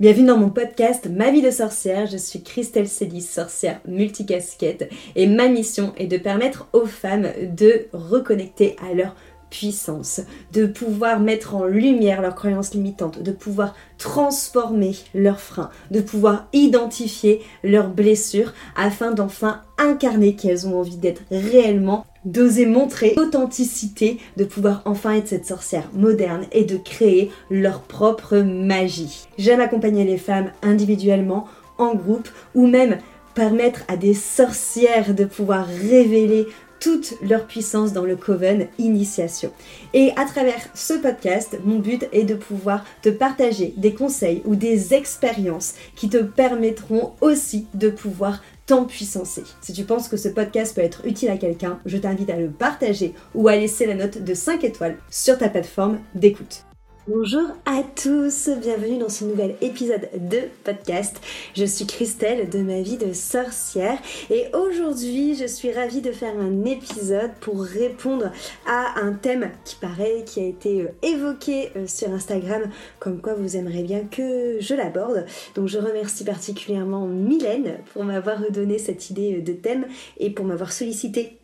Bienvenue dans mon podcast Ma vie de sorcière. Je suis Christelle Célis, sorcière multicasquette, et ma mission est de permettre aux femmes de reconnecter à leur puissance, de pouvoir mettre en lumière leurs croyances limitantes, de pouvoir transformer leurs freins, de pouvoir identifier leurs blessures afin d'enfin incarner qu'elles ont envie d'être réellement, d'oser montrer l'authenticité, de pouvoir enfin être cette sorcière moderne et de créer leur propre magie. J'aime accompagner les femmes individuellement, en groupe ou même permettre à des sorcières de pouvoir révéler toute leur puissance dans le Coven Initiation. Et à travers ce podcast, mon but est de pouvoir te partager des conseils ou des expériences qui te permettront aussi de pouvoir t'empuissancer. Si tu penses que ce podcast peut être utile à quelqu'un, je t'invite à le partager ou à laisser la note de 5 étoiles sur ta plateforme d'écoute. Bonjour à tous, bienvenue dans ce nouvel épisode de podcast. Je suis Christelle de ma vie de sorcière et aujourd'hui je suis ravie de faire un épisode pour répondre à un thème qui paraît, qui a été euh, évoqué euh, sur Instagram, comme quoi vous aimeriez bien que je l'aborde. Donc je remercie particulièrement Mylène pour m'avoir redonné cette idée euh, de thème et pour m'avoir sollicité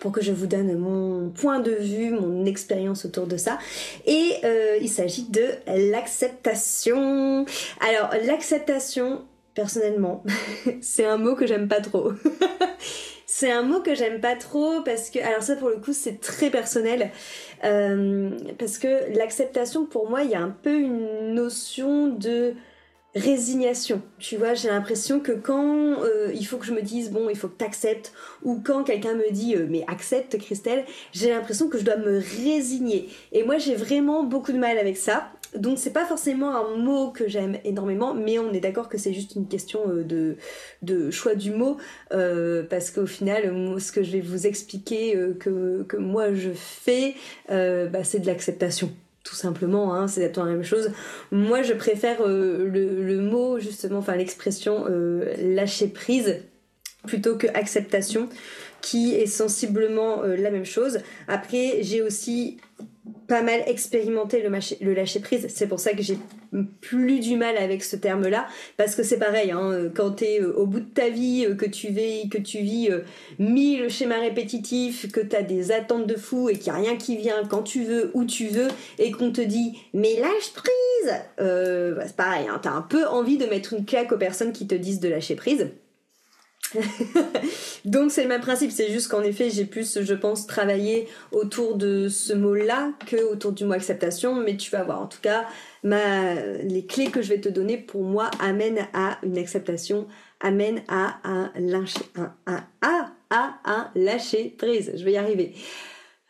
pour que je vous donne mon point de vue, mon expérience autour de ça. Et euh, il s'agit de l'acceptation. Alors l'acceptation, personnellement, c'est un mot que j'aime pas trop. c'est un mot que j'aime pas trop parce que, alors ça pour le coup c'est très personnel, euh, parce que l'acceptation pour moi il y a un peu une notion de résignation. Tu vois, j'ai l'impression que quand euh, il faut que je me dise bon, il faut que tu acceptes ou quand quelqu'un me dit euh, mais accepte Christelle, j'ai l'impression que je dois me résigner. Et moi, j'ai vraiment beaucoup de mal avec ça. Donc c'est pas forcément un mot que j'aime énormément, mais on est d'accord que c'est juste une question euh, de, de choix du mot, parce qu'au final, ce que je vais vous expliquer que, que moi je fais, bah, c'est de l'acceptation tout simplement, hein, c'est exactement la même chose. Moi, je préfère euh, le, mot, justement, enfin l'expression euh, lâcher prise plutôt que acceptation, qui est sensiblement euh, la même chose. Après, j'ai aussi pas mal expérimenté le, lâcher prise. C'est pour ça que j'ai plus du mal avec ce terme-là, parce que c'est pareil, hein, quand tu es euh, au bout de ta vie, euh, que tu, vis, que tu vis euh, mille schémas répétitifs, que tu as des attentes de fou et qu'il n'y a rien qui vient quand tu veux, où tu veux, et qu'on te dit mais lâche prise bah, C'est pareil, hein, tu as un peu envie de mettre une claque aux personnes qui te disent de lâcher prise. Donc c'est le même principe, c'est juste qu'en effet j'ai plus, je pense, travailler autour de ce mot-là que autour du mot acceptation, mais tu vas voir. En tout cas, les clés que je vais te donner pour moi amènent à une acceptation, amènent à un lâcher, un, à, à un lâcher prise. Je vais y arriver.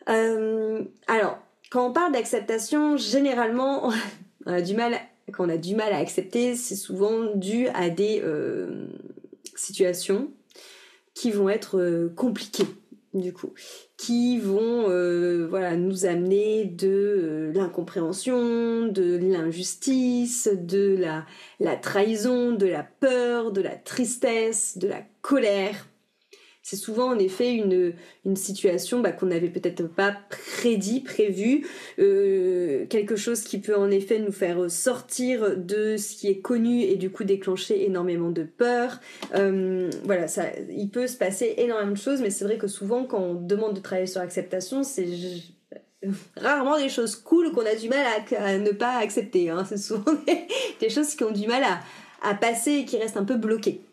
Euh, alors, quand on parle d'acceptation, généralement, on a du mal, quand on a du mal à accepter, c'est souvent dû à des euh, situations qui vont être euh, compliquées du coup, qui vont euh, voilà nous amener de euh, l'incompréhension, de l'injustice, de la trahison, de la peur, de la tristesse, de la colère, c'est souvent en effet une, situation bah, qu'on n'avait peut-être pas prédit, prévu, euh, quelque chose qui peut en effet nous faire sortir de ce qui est connu et du coup déclencher énormément de peur. Euh, voilà, ça, il peut se passer énormément de choses, mais c'est vrai que souvent quand on demande de travailler sur l'acceptation, c'est rarement des choses cool qu'on a du mal à, ne pas accepter. Hein. C'est souvent des, choses qui ont du mal à, à passer et qui restent un peu bloquées.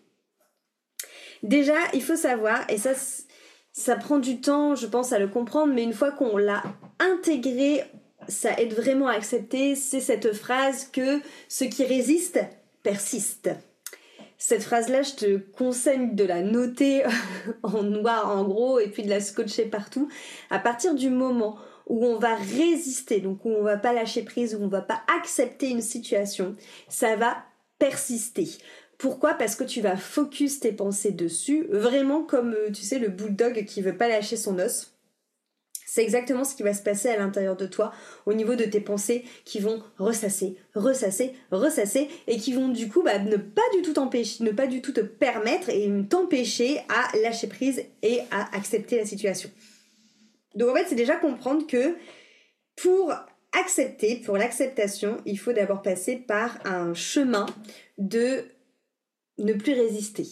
Déjà, il faut savoir, et ça, ça prend du temps, je pense, à le comprendre, mais une fois qu'on l'a intégré, ça aide vraiment à accepter, c'est cette phrase que ce qui résiste persiste. Cette phrase-là, je te conseille de la noter en noir en gros et puis de la scotcher partout. À partir du moment où on va résister, donc où on va pas lâcher prise, où on va pas accepter une situation, ça va persister. Pourquoi? Parce que tu vas focus tes pensées dessus, vraiment comme, euh, tu sais, le bulldog qui veut pas lâcher son os. C'est exactement ce qui va se passer à l'intérieur de toi, au niveau de tes pensées qui vont ressasser, ressasser, ressasser, et qui vont du coup bah, ne pas du tout t'empêcher, ne pas du tout te permettre et t'empêcher à lâcher prise et à accepter la situation. Donc en fait, c'est déjà comprendre que pour accepter, pour l'acceptation, il faut d'abord passer par un chemin de ne plus résister.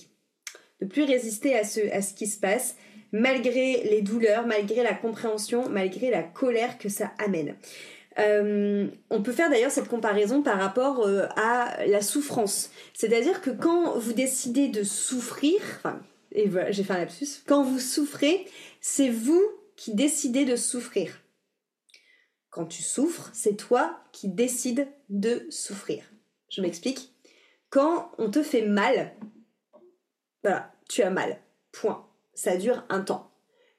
Ne plus résister à ce, à qui se passe, malgré les douleurs, malgré la compréhension, malgré la colère que ça amène. Euh, on peut faire d'ailleurs cette comparaison par rapport euh, à la souffrance. C'est-à-dire que quand vous décidez de souffrir, et voilà, j'ai fait un lapsus, quand vous souffrez, c'est vous qui décidez de souffrir. Quand tu souffres, c'est toi qui décides de souffrir. Je m'explique. Quand on te fait mal, voilà, tu as mal. Point. Ça dure un temps.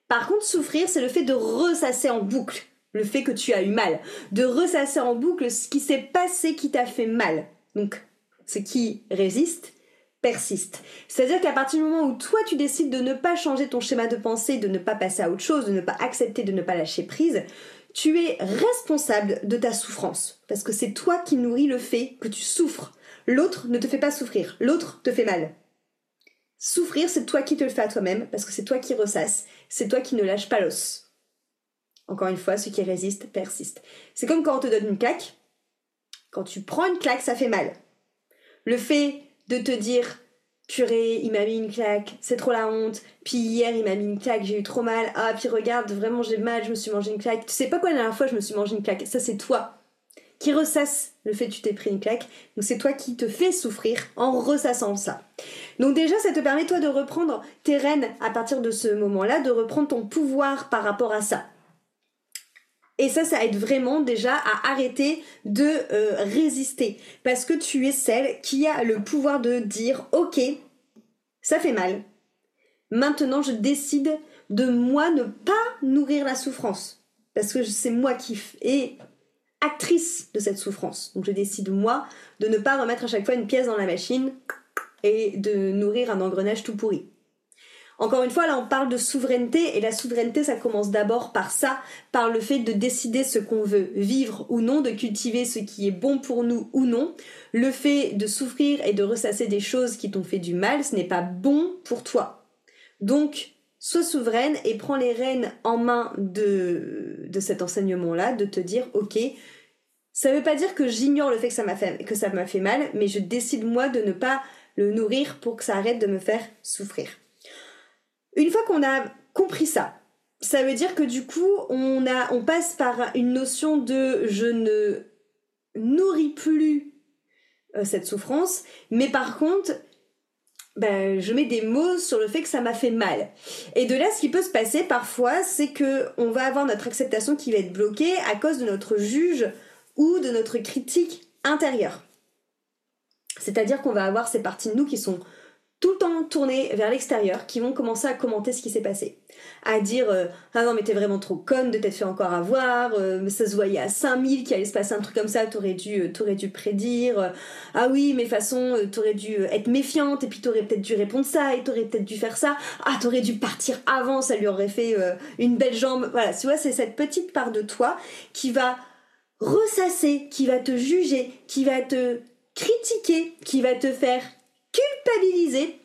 Par contre, souffrir, c'est le fait de ressasser en boucle le fait que tu as eu mal, de ressasser en boucle ce qui s'est passé qui t'a fait mal. Donc, ce qui résiste persiste. C'est-à-dire qu'à partir du moment où toi tu décides de ne pas changer ton schéma de pensée, de ne pas passer à autre chose, de ne pas accepter, de ne pas lâcher prise, tu es responsable de ta souffrance. Parce que c'est toi qui nourris le fait que tu souffres. L'autre ne te fait pas souffrir, l'autre te fait mal. Souffrir, c'est toi qui te le fais à toi-même, parce que c'est toi qui ressasses, c'est toi qui ne lâches pas l'os. Encore une fois, ce qui résiste persiste. C'est comme quand on te donne une claque. Quand tu prends une claque, ça fait mal. Le fait de te dire purée, il m'a mis une claque, c'est trop la honte. Puis hier, il m'a mis une claque, j'ai eu trop mal. Ah, puis regarde, vraiment j'ai mal, je me suis mangé une claque. Tu sais pas quoi la dernière fois, je me suis mangé une claque. Ça, c'est toi qui ressasse le fait que tu t'es pris une claque. Donc c'est toi qui te fais souffrir en ressassant ça. Donc déjà, ça te permet toi de reprendre tes rênes à partir de ce moment-là, de reprendre ton pouvoir par rapport à ça. Et ça, ça aide vraiment déjà à arrêter de euh, résister. Parce que tu es celle qui a le pouvoir de dire, ok, ça fait mal. Maintenant, je décide de moi ne pas nourrir la souffrance. Parce que c'est moi qui est actrice de cette souffrance. Donc je décide moi de ne pas remettre à chaque fois une pièce dans la machine et de nourrir un engrenage tout pourri. Encore une fois, là, on parle de souveraineté, et la souveraineté, ça commence d'abord par ça, par le fait de décider ce qu'on veut vivre ou non, de cultiver ce qui est bon pour nous ou non. Le fait de souffrir et de ressasser des choses qui t'ont fait du mal, ce n'est pas bon pour toi. Donc, sois souveraine et prends les rênes en main de, cet enseignement-là, de te dire, ok, ça ne veut pas dire que j'ignore le fait que ça m'a fait, mal, mais je décide moi de ne pas le nourrir pour que ça arrête de me faire souffrir. Une fois qu'on a compris ça, ça veut dire que du coup, on passe par une notion de je ne nourris plus euh, cette souffrance, mais par contre, ben, je mets des mots sur le fait que ça m'a fait mal. Et de là, ce qui peut se passer parfois, c'est que on va avoir notre acceptation qui va être bloquée à cause de notre juge ou de notre critique intérieure. C'est-à-dire qu'on va avoir ces parties de nous qui sont tout le temps tournés vers l'extérieur qui vont commencer à commenter ce qui s'est passé. À dire euh, Ah non, mais t'es vraiment trop conne de t'être fait encore avoir, euh, ça se voyait à 5000 qu'il allait se passer un truc comme ça, t'aurais dû, euh, dû prédire. ah oui, mais façon, t'aurais dû être méfiante et puis t'aurais peut-être dû répondre ça et t'aurais peut-être dû faire ça. Ah, t'aurais dû partir avant, ça lui aurait fait une belle jambe. Voilà, tu vois, c'est cette petite part de toi qui va ressasser, qui va te juger, qui va te critiquer, qui va te faire culpabiliser.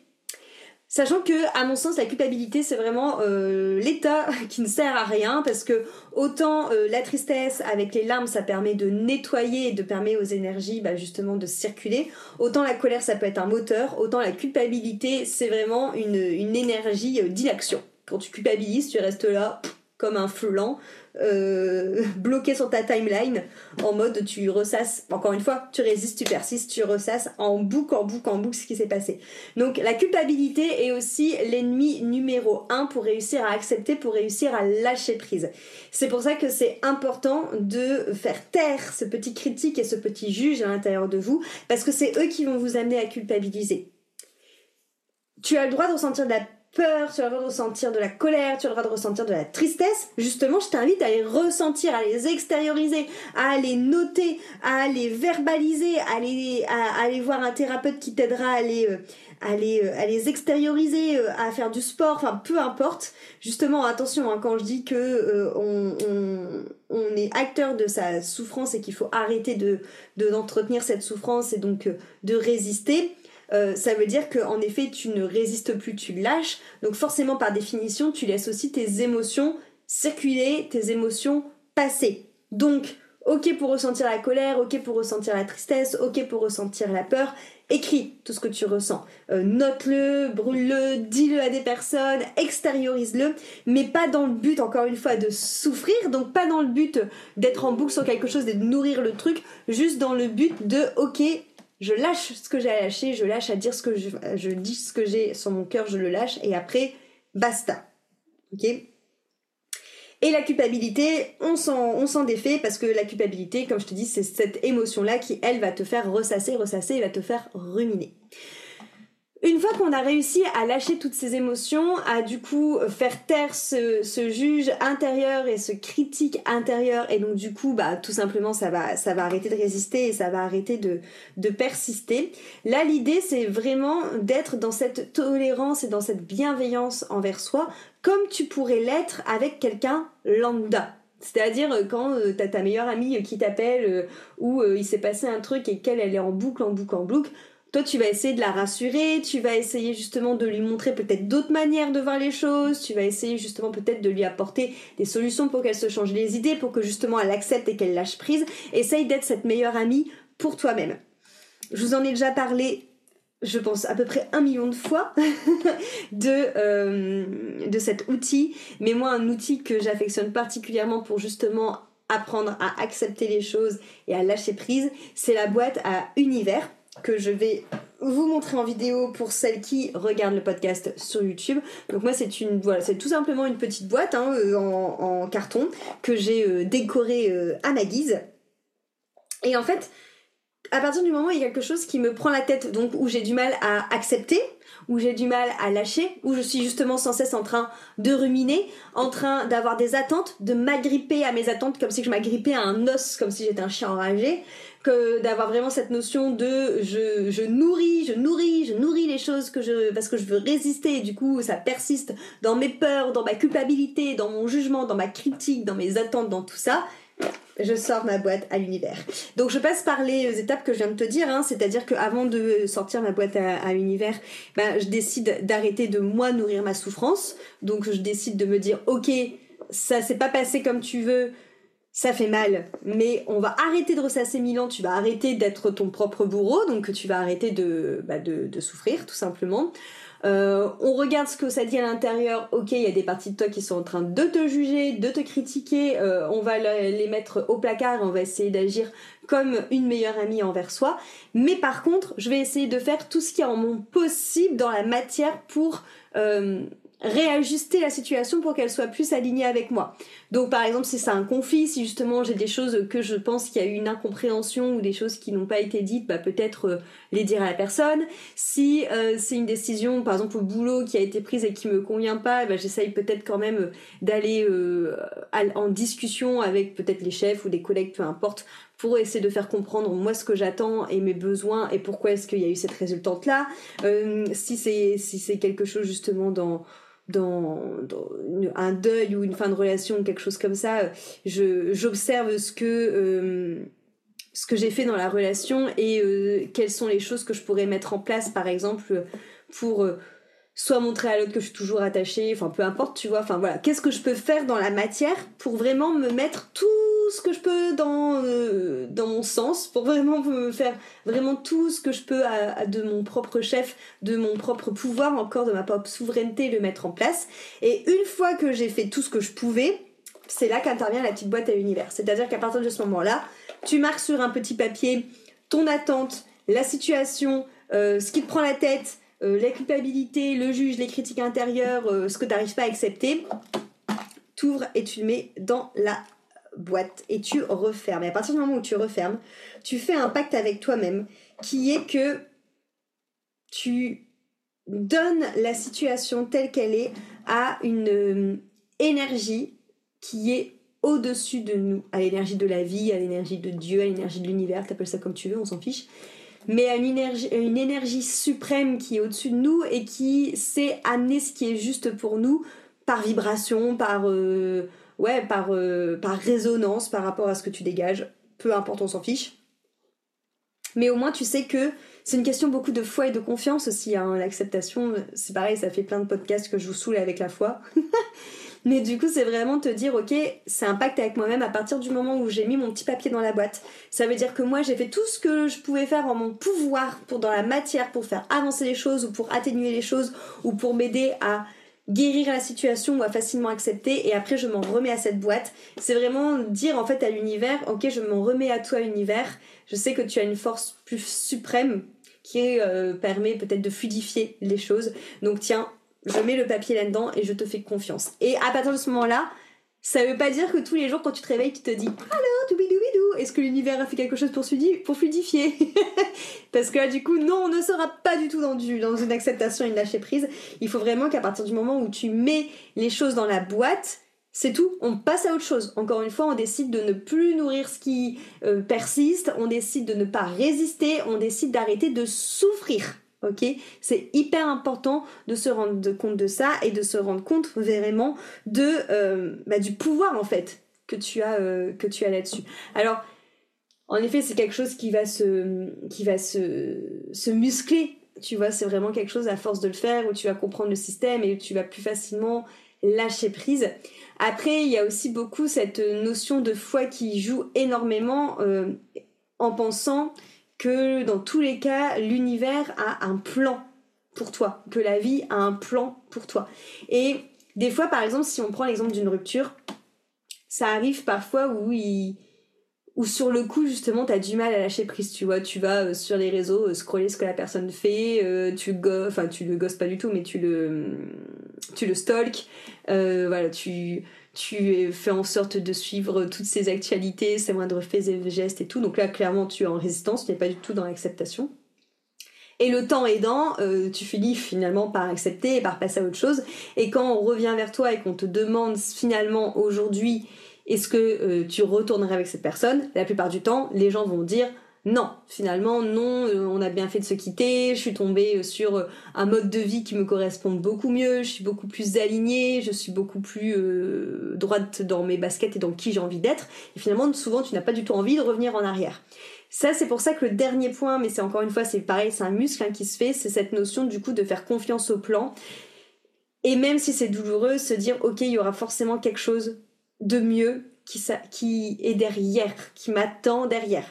Sachant que, à mon sens, la culpabilité, c'est vraiment euh, l'état qui ne sert à rien, parce que autant euh, la tristesse avec les larmes, ça permet de nettoyer et de permettre aux énergies bah, justement de circuler, autant la colère, ça peut être un moteur, autant la culpabilité, c'est vraiment une, énergie euh, d'inaction. Quand tu culpabilises, tu restes là comme un flan, euh, bloqué sur ta timeline, en mode tu ressasses, encore une fois, tu résistes, tu persistes, tu ressasses en boucle, en boucle, en boucle ce qui s'est passé. Donc la culpabilité est aussi l'ennemi numéro un pour réussir à accepter, pour réussir à lâcher prise. C'est pour ça que c'est important de faire taire ce petit critique et ce petit juge à l'intérieur de vous, parce que c'est eux qui vont vous amener à culpabiliser. Tu as le droit de ressentir de la peur, tu as le droit de ressentir de la colère, tu as le droit de ressentir de la tristesse, justement, je t'invite à les ressentir, à les extérioriser, à les noter, à les verbaliser, à aller, voir un thérapeute qui t'aidera à les, euh, euh, les extérioriser, euh, à faire du sport, enfin peu importe. Justement, attention, hein, quand je dis que on, est acteur de sa souffrance et qu'il faut arrêter de d'entretenir cette souffrance et donc de résister, euh, ça veut dire qu'en effet, tu ne résistes plus, tu lâches. Donc forcément, par définition, tu laisses aussi tes émotions circuler, tes émotions passer. Donc, ok pour ressentir la colère, ok pour ressentir la tristesse, ok pour ressentir la peur. Écris tout ce que tu ressens. Euh, note-le, brûle-le, dis-le à des personnes, extériorise-le, mais pas dans le but, encore une fois, de souffrir, donc pas dans le but d'être en boucle sur quelque chose et de nourrir le truc, juste dans le but de, ok, je lâche ce que j'ai à lâcher, je lâche à dire ce que je, je dis ce que j'ai sur mon cœur, je le lâche, et après, basta. Ok? Et la culpabilité, on s'en défait parce que la culpabilité, comme je te dis, c'est cette émotion-là qui, elle, va te faire ressasser, ressasser et va te faire ruminer. Une fois qu'on a réussi à lâcher toutes ces émotions, à du coup faire taire ce, juge intérieur et ce critique intérieur, et donc du coup, bah tout simplement, ça va, ça va arrêter de résister et ça va arrêter de, persister. Là, l'idée, c'est vraiment d'être dans cette tolérance et dans cette bienveillance envers soi, comme tu pourrais l'être avec quelqu'un lambda. C'est-à-dire euh, quand euh, t'as ta meilleure amie euh, qui t'appelle ou il s'est passé un truc et qu'elle elle est en boucle, en boucle, en boucle, toi, tu vas essayer de la rassurer, tu vas essayer justement de lui montrer peut-être d'autres manières de voir les choses, tu vas essayer justement peut-être de lui apporter des solutions pour qu'elle se change les idées, pour que justement elle accepte et qu'elle lâche prise. Essaye d'être cette meilleure amie pour toi-même. Je vous en ai déjà parlé, je pense, à peu près un million de fois de, euh, de cet outil, mais moi, un outil que j'affectionne particulièrement pour justement apprendre à accepter les choses et à lâcher prise, c'est la boîte à univers que je vais vous montrer en vidéo pour celles qui regardent le podcast sur YouTube. Donc moi c'est une voilà c'est tout simplement une petite boîte hein, euh, en, carton que j'ai euh, décorée euh, à ma guise. Et en fait à partir du moment où il y a quelque chose qui me prend la tête, donc où j'ai du mal à accepter, où j'ai du mal à lâcher, où je suis justement sans cesse en train de ruminer, en train d'avoir des attentes, de m'agripper à mes attentes comme si je m'agrippais à un os, comme si j'étais un chien enragé, que d'avoir vraiment cette notion de je, nourris, je nourris, je nourris les choses que je parce que je veux résister et du coup ça persiste dans mes peurs, dans ma culpabilité, dans mon jugement, dans ma critique, dans mes attentes, dans tout ça je sors ma boîte à l'univers. Donc je passe par les étapes que je viens de te dire, hein, c'est-à-dire qu'avant de sortir ma boîte à, l'univers, ben, je décide d'arrêter de moi nourrir ma souffrance. Donc je décide de me dire, ok, ça s'est pas passé comme tu veux, ça fait mal, mais on va arrêter de ressasser Milan, tu vas arrêter d'être ton propre bourreau, donc tu vas arrêter de, bah, souffrir tout simplement. Euh, on regarde ce que ça dit à l'intérieur. Ok, il y a des parties de toi qui sont en train de te juger, de te critiquer. Euh, on va les mettre au placard on va essayer d'agir comme une meilleure amie envers soi. Mais par contre, je vais essayer de faire tout ce qui est en mon possible dans la matière pour euh, réajuster la situation pour qu'elle soit plus alignée avec moi. Donc par exemple si c'est un conflit, si justement j'ai des choses que je pense qu'il y a eu une incompréhension ou des choses qui n'ont pas été dites, bah peut-être euh, les dire à la personne. Si euh, c'est une décision par exemple au boulot qui a été prise et qui me convient pas, bah, j'essaye peut-être quand même euh, d'aller en discussion avec peut-être les chefs ou des collègues, peu importe, pour essayer de faire comprendre moi ce que j'attends et mes besoins et pourquoi est-ce qu'il y a eu cette résultante là. si c'est si c'est quelque chose justement dans dans, un deuil ou une fin de relation, quelque chose comme ça, j'observe ce que, euh, ce que j'ai fait dans la relation et euh, quelles sont les choses que je pourrais mettre en place, par exemple, pour euh, soit montrer à l'autre que je suis toujours attachée, enfin peu importe, tu vois, enfin voilà, qu'est-ce que je peux faire dans la matière pour vraiment me mettre tout ce que je peux dans, euh, dans mon sens, pour vraiment me faire vraiment tout ce que je peux de mon propre chef, de mon propre pouvoir, encore de ma propre souveraineté, le mettre en place. Et une fois que j'ai fait tout ce que je pouvais, c'est là qu'intervient la petite boîte à l'univers. C'est-à-dire qu'à partir de ce moment-là, tu marques sur un petit papier ton attente, la situation, euh, ce qui te prend la tête, euh, la culpabilité, le juge, les critiques intérieures, ce que tu n'arrives pas à accepter, t'ouvres et tu le mets dans la boîte et tu refermes. Et à partir du moment où tu refermes, tu fais un pacte avec toi-même qui est que tu donnes la situation telle qu'elle est à une euh, énergie qui est au-dessus de nous, à l'énergie de la vie, à l'énergie de Dieu, à l'énergie de l'univers, t'appelles ça comme tu veux, on s'en fiche mais à une énergie, suprême qui est au-dessus de nous et qui sait amener ce qui est juste pour nous par vibration, par, euh, ouais, par, euh, par résonance par rapport à ce que tu dégages. Peu importe, on s'en fiche. Mais au moins, tu sais que c'est une question beaucoup de foi et de confiance aussi. Hein. L'acceptation, c'est pareil, ça fait plein de podcasts que je vous saoule avec la foi. Mais du coup, c'est vraiment te dire, ok, c'est un pacte avec moi-même à partir du moment où j'ai mis mon petit papier dans la boîte. Ça veut dire que moi, j'ai fait tout ce que je pouvais faire en mon pouvoir pour dans la matière, pour faire avancer les choses ou pour atténuer les choses ou pour m'aider à guérir la situation à facilement accepter et après je m'en remets à cette boîte. C'est vraiment dire en fait à l'univers, ok je m'en remets à toi univers, je sais que tu as une force plus suprême qui euh, permet peut-être de fluidifier les choses. Donc tiens, je mets le papier là-dedans et je te fais confiance. Et à partir de ce moment-là, ça veut pas dire que tous les jours quand tu te réveilles, tu te dis alors doubidou est-ce que l'univers a fait quelque chose pour, pour fluidifier Parce que là, du coup, non, on ne sera pas du tout dans, dans une acceptation et une lâcher prise. Il faut vraiment qu'à partir du moment où tu mets les choses dans la boîte, c'est tout, on passe à autre chose. Encore une fois, on décide de ne plus nourrir ce qui euh, persiste, on décide de ne pas résister, on décide d'arrêter de souffrir. Ok? C'est hyper important de se rendre compte de ça et de se rendre compte vraiment de, euh, bah, du pouvoir en fait que tu as, euh, que tu as là-dessus. Alors, en effet, c'est quelque chose qui va se, qui va se, se muscler. Tu vois, c'est vraiment quelque chose à force de le faire où tu vas comprendre le système et où tu vas plus facilement lâcher prise. Après, il y a aussi beaucoup cette notion de foi qui joue énormément euh, en pensant que dans tous les cas, l'univers a un plan pour toi, que la vie a un plan pour toi. Et des fois, par exemple, si on prend l'exemple d'une rupture, ça arrive parfois où sur le coup justement t'as du mal à lâcher prise tu vois. Tu vas euh, sur les réseaux euh, scroller ce que la personne fait euh, tu go enfin tu le gosses pas du tout mais tu le tu le stalk voilà tu tu fais en sorte de suivre toutes ses actualités ses moindres faits et gestes et tout. Donc là clairement tu es en résistance tu n'es pas du tout dans l'acceptation et le temps aidant, tu finis finalement par accepter et par passer à autre chose. Et quand on revient vers toi et qu'on te demande finalement aujourd'hui est-ce que euh, tu retournerais avec cette personne La plupart du temps, les gens vont dire non, finalement, non, euh, on a bien fait de se quitter, je suis tombée euh, sur un mode de vie qui me correspond beaucoup mieux, je suis beaucoup plus alignée, je suis beaucoup plus droite dans mes baskets et dans qui j'ai envie d'être. Et finalement, souvent, tu n'as pas du tout envie de revenir en arrière. Ça, c'est pour ça que le dernier point, mais c'est encore une fois, c'est pareil, c'est un muscle hein, qui se fait, c'est cette notion du coup de faire confiance au plan. Et même si c'est douloureux, se dire, ok, il y aura forcément quelque chose de mieux qui, qui est derrière, qui m'attend derrière.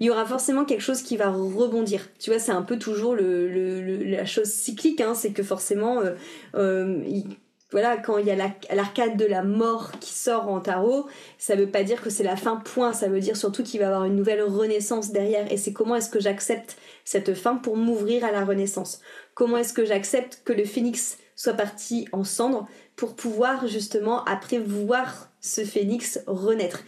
Il y aura forcément quelque chose qui va rebondir. Tu vois, c'est un peu toujours le, la chose cyclique, hein, c'est que forcément, euh, euh, voilà, quand il y a l'arcade de la mort qui sort en tarot, ça veut pas dire que c'est la fin, point. Ça veut dire surtout qu'il va y avoir une nouvelle renaissance derrière. Et c'est comment est-ce que j'accepte cette fin pour m'ouvrir à la renaissance? Comment est-ce que j'accepte que le phénix soit parti en cendres pour pouvoir justement après voir ce phénix renaître?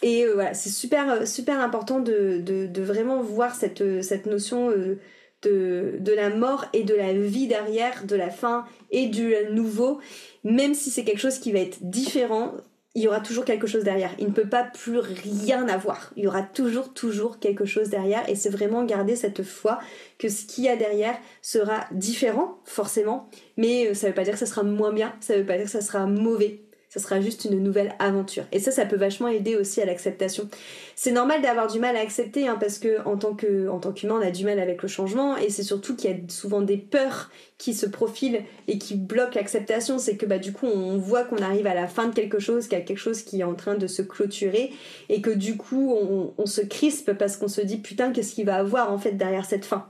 Et euh, voilà, c'est super, euh, important de, vraiment voir cette, cette notion euh, de, de, la mort et de la vie derrière, de la fin et du nouveau, même si c'est quelque chose qui va être différent, il y aura toujours quelque chose derrière. Il ne peut pas plus rien avoir. Il y aura toujours, toujours quelque chose derrière. Et c'est vraiment garder cette foi que ce qu'il y a derrière sera différent, forcément. Mais euh, ça ne veut pas dire que ça sera moins bien. Ça ne veut pas dire que ça sera mauvais ça sera juste une nouvelle aventure. Et ça, ça peut vachement aider aussi à l'acceptation. C'est normal d'avoir du mal à accepter, hein, parce que en tant que qu'humain, on a du mal avec le changement, et c'est surtout qu'il y a souvent des peurs qui se profilent et qui bloquent l'acceptation. C'est que bah du coup, on voit qu'on arrive à la fin de quelque chose, qu'il y a quelque chose qui est en train de se clôturer, et que du coup, on, on se crispe parce qu'on se dit putain, qu'est-ce qu'il va avoir en fait derrière cette fin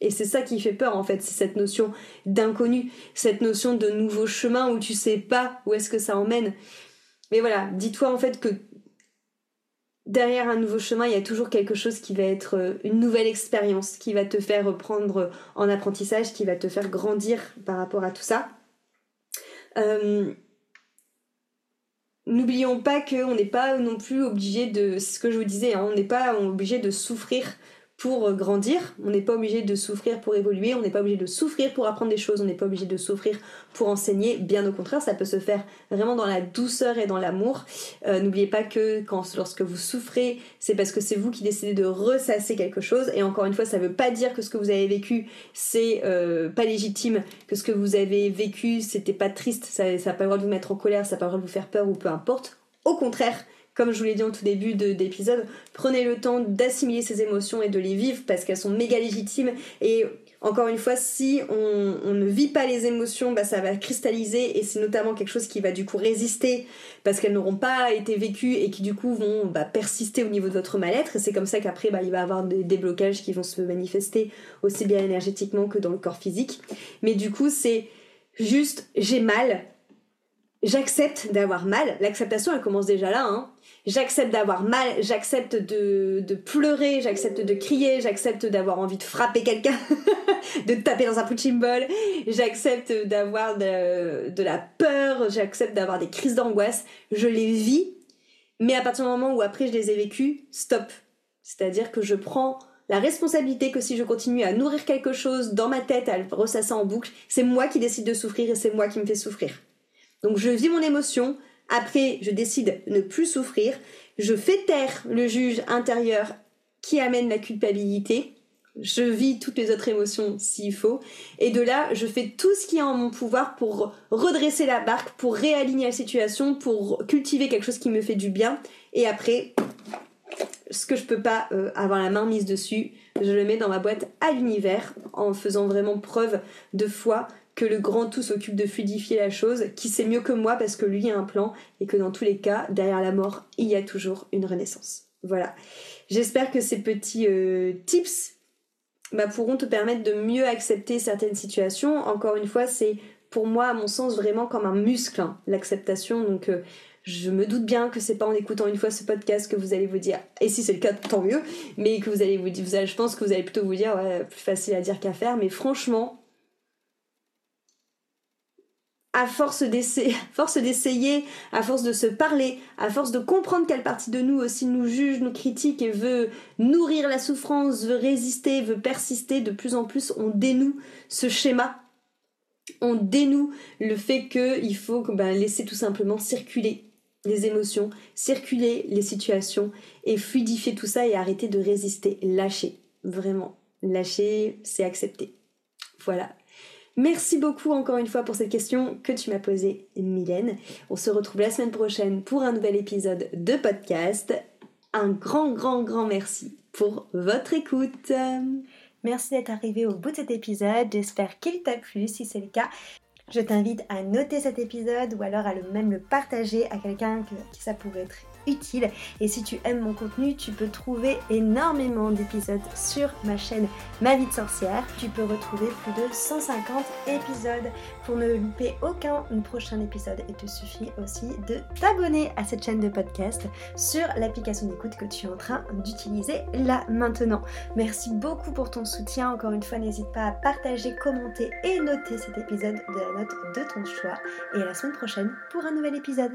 et c'est ça qui fait peur en fait, c'est cette notion d'inconnu, cette notion de nouveau chemin où tu sais pas où est-ce que ça emmène. Mais voilà, dis-toi en fait que derrière un nouveau chemin, il y a toujours quelque chose qui va être euh, une nouvelle expérience, qui va te faire prendre en apprentissage, qui va te faire grandir par rapport à tout ça. Euh, n'oublions pas qu'on n'est pas non plus obligé de, ce que je vous disais, hein, on n'est pas obligé de souffrir pour grandir. On n'est pas obligé de souffrir pour évoluer, on n'est pas obligé de souffrir pour apprendre des choses, on n'est pas obligé de souffrir pour enseigner. Bien au contraire, ça peut se faire vraiment dans la douceur et dans l'amour. Euh, n'oubliez pas que lorsque vous souffrez, c'est parce que c'est vous qui décidez de ressasser quelque chose. Et encore une fois, ça ne veut pas dire que ce que vous avez vécu, c'est euh, pas légitime, que ce que vous avez vécu, c'était pas triste, ça n'a pas le droit de vous mettre en colère, ça n'a pas le droit de vous faire peur ou peu importe. Au contraire, comme je vous l'ai dit en tout début d'épisode, prenez le temps d'assimiler ces émotions et de les vivre parce qu'elles sont méga légitimes. Et encore une fois, si on, ne vit pas les émotions, bah, ça va cristalliser et c'est notamment quelque chose qui va du coup résister parce qu'elles n'auront pas été vécues et qui du coup vont bah, persister au niveau de votre mal-être. Et c'est comme ça qu'après, bah, il va y avoir des déblocages qui vont se manifester aussi bien énergétiquement que dans le corps physique. Mais du coup, c'est juste j'ai mal, j'accepte d'avoir mal. L'acceptation, elle commence déjà là. Hein. J'accepte d'avoir mal, j'accepte de, pleurer, j'accepte de crier, j'accepte d'avoir envie de frapper quelqu'un, de taper dans un punching ball, j'accepte d'avoir de, de, la peur, j'accepte d'avoir des crises d'angoisse. Je les vis, mais à partir du moment où après je les ai vécues, stop. C'est-à-dire que je prends la responsabilité que si je continue à nourrir quelque chose dans ma tête, à le ressasser en boucle, c'est moi qui décide de souffrir et c'est moi qui me fais souffrir. Donc je vis mon émotion, après je décide de ne plus souffrir, je fais taire le juge intérieur qui amène la culpabilité, je vis toutes les autres émotions s'il faut, et de là je fais tout ce qui est en mon pouvoir pour redresser la barque, pour réaligner la situation, pour cultiver quelque chose qui me fait du bien, et après ce que je peux pas euh, avoir la main mise dessus, je le mets dans ma boîte à l'univers en faisant vraiment preuve de foi que le grand tout s'occupe de fluidifier la chose, qui sait mieux que moi parce que lui a un plan et que dans tous les cas, derrière la mort, il y a toujours une renaissance. Voilà. J'espère que ces petits euh, tips bah, pourront te permettre de mieux accepter certaines situations. Encore une fois, c'est pour moi, à mon sens, vraiment comme un muscle, hein, l'acceptation. Donc, euh, je me doute bien que c'est pas en écoutant une fois ce podcast que vous allez vous dire, et si c'est le cas, tant mieux, mais que vous allez vous dire, je pense que vous allez plutôt vous dire, ouais, plus facile à dire qu'à faire, mais franchement, à force d'essayer, à force de se parler, à force de comprendre quelle partie de nous aussi nous juge, nous critique et veut nourrir la souffrance, veut résister, veut persister, de plus en plus on dénoue ce schéma. On dénoue le fait qu'il faut ben, laisser tout simplement circuler les émotions, circuler les situations et fluidifier tout ça et arrêter de résister. Lâcher, vraiment. Lâcher, c'est accepter. Voilà. Merci beaucoup encore une fois pour cette question que tu m'as posée, Mylène. On se retrouve la semaine prochaine pour un nouvel épisode de podcast. Un grand, grand, grand merci pour votre écoute. Merci d'être arrivé au bout de cet épisode. J'espère qu'il t'a plu. Si c'est le cas, je t'invite à noter cet épisode ou alors à le même le partager à quelqu'un qui ça pourrait être Et si tu aimes mon contenu, tu peux trouver énormément d'épisodes sur ma chaîne Ma vie de sorcière. Tu peux retrouver plus de 150 épisodes pour ne louper aucun prochain épisode. Et te suffit aussi de t'abonner à cette chaîne de podcast sur l'application d'écoute que tu es en train d'utiliser là maintenant. Merci beaucoup pour ton soutien. Encore une fois, n'hésite pas à partager, commenter et noter cet épisode de la note de ton choix. Et à la semaine prochaine pour un nouvel épisode.